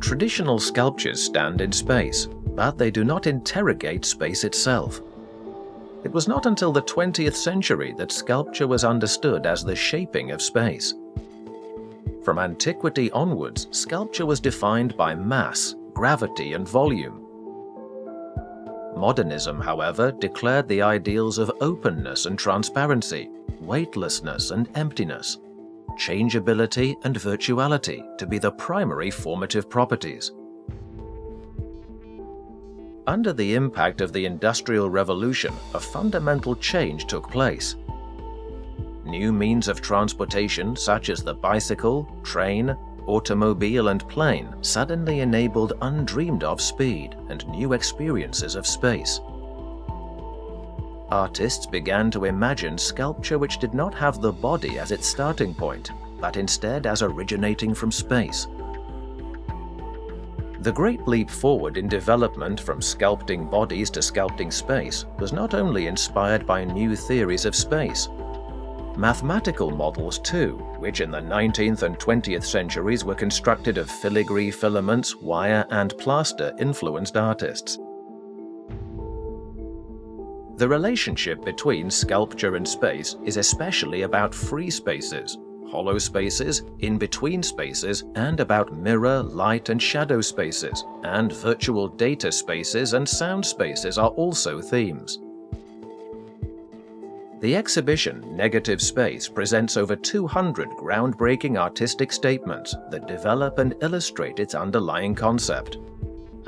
Traditional sculptures stand in space, but they do not interrogate space itself. It was not until the 20th century that sculpture was understood as the shaping of space. From antiquity onwards, sculpture was defined by mass, gravity, and volume. Modernism, however, declared the ideals of openness and transparency, weightlessness and emptiness, changeability and virtuality to be the primary formative properties. Under the impact of the Industrial Revolution, a fundamental change took place. New means of transportation, such as the bicycle, train, automobile, and plane, suddenly enabled undreamed of speed and new experiences of space. Artists began to imagine sculpture which did not have the body as its starting point, but instead as originating from space. The great leap forward in development from sculpting bodies to sculpting space was not only inspired by new theories of space. Mathematical models, too, which in the 19th and 20th centuries were constructed of filigree filaments, wire, and plaster, influenced artists. The relationship between sculpture and space is especially about free spaces, hollow spaces, in-between spaces, and about mirror, light and shadow spaces, and virtual data spaces and sound spaces are also themes. The exhibition Negative Space presents over 200 groundbreaking artistic statements that develop and illustrate its underlying concept.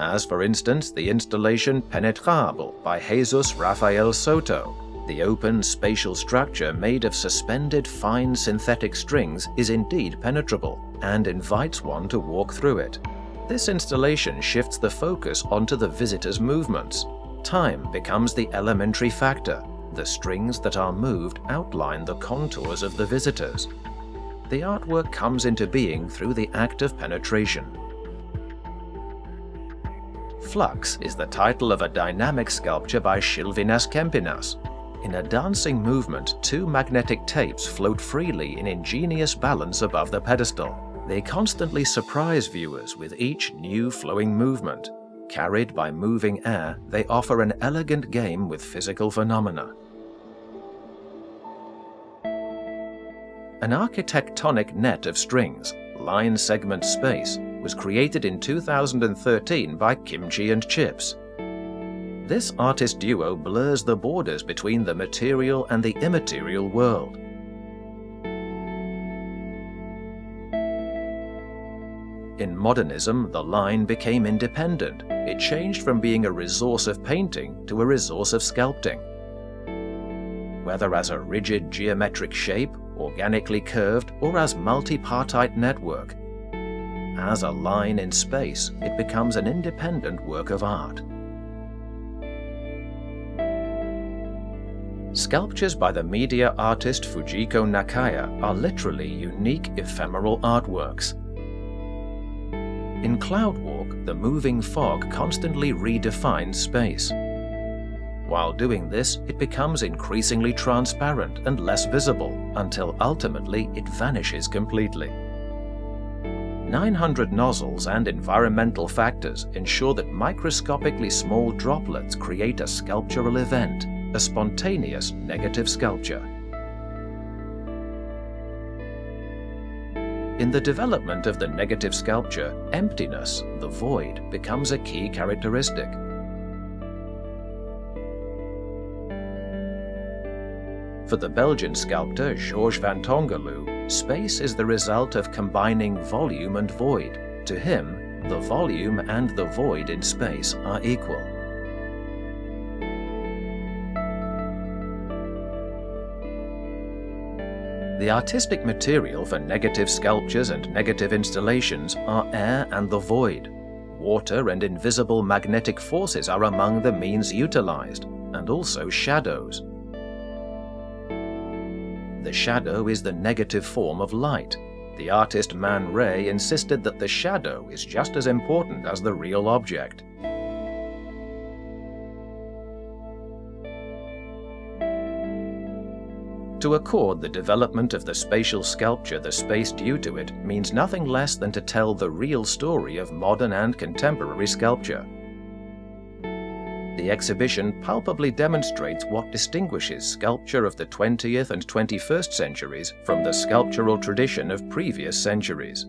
As for instance, the installation Penetrable by Jesus Rafael Soto, the open spatial structure made of suspended fine synthetic strings is indeed penetrable and invites one to walk through it. This installation shifts the focus onto the visitor's movements. Time becomes the elementary factor. The strings that are moved outline the contours of the visitors. The artwork comes into being through the act of penetration. Flux is the title of a dynamic sculpture by Šilvinas Kempinas, in a dancing movement, two magnetic tapes float freely in ingenious balance above the pedestal. They constantly surprise viewers with each new flowing movement. Carried by moving air, they offer an elegant game with physical phenomena. An architectonic net of strings, line segment space, was created in 2013 by Kimchi and Chips, this artist duo blurs the borders between the material and the immaterial world. In modernism, the line became independent. It changed from being a resource of painting to a resource of sculpting. Whether as a rigid geometric shape, organically curved, or as multipartite network, as a line in space, it becomes an independent work of art. Sculptures by the media artist Fujiko Nakaya are literally unique ephemeral artworks. In Cloudwalk, the moving fog constantly redefines space. While doing this, it becomes increasingly transparent and less visible until ultimately it vanishes completely. 900 nozzles and environmental factors ensure that microscopically small droplets create a sculptural event a spontaneous negative sculpture. In the development of the negative sculpture, emptiness, the void, becomes a key characteristic. For the Belgian sculptor Georges Vantongerloo, space is the result of combining volume and void. To him, the volume and the void in space are equal. The artistic material for negative sculptures and negative installations are air and the void. Water and invisible magnetic forces are among the means utilized, and also shadows. The shadow is the negative form of light. The artist Man Ray insisted that the shadow is just as important as the real object. To accord the development of the spatial sculpture the space due to it means nothing less than to tell the real story of modern and contemporary sculpture. The exhibition palpably demonstrates what distinguishes sculpture of the 20th and 21st centuries from the sculptural tradition of previous centuries.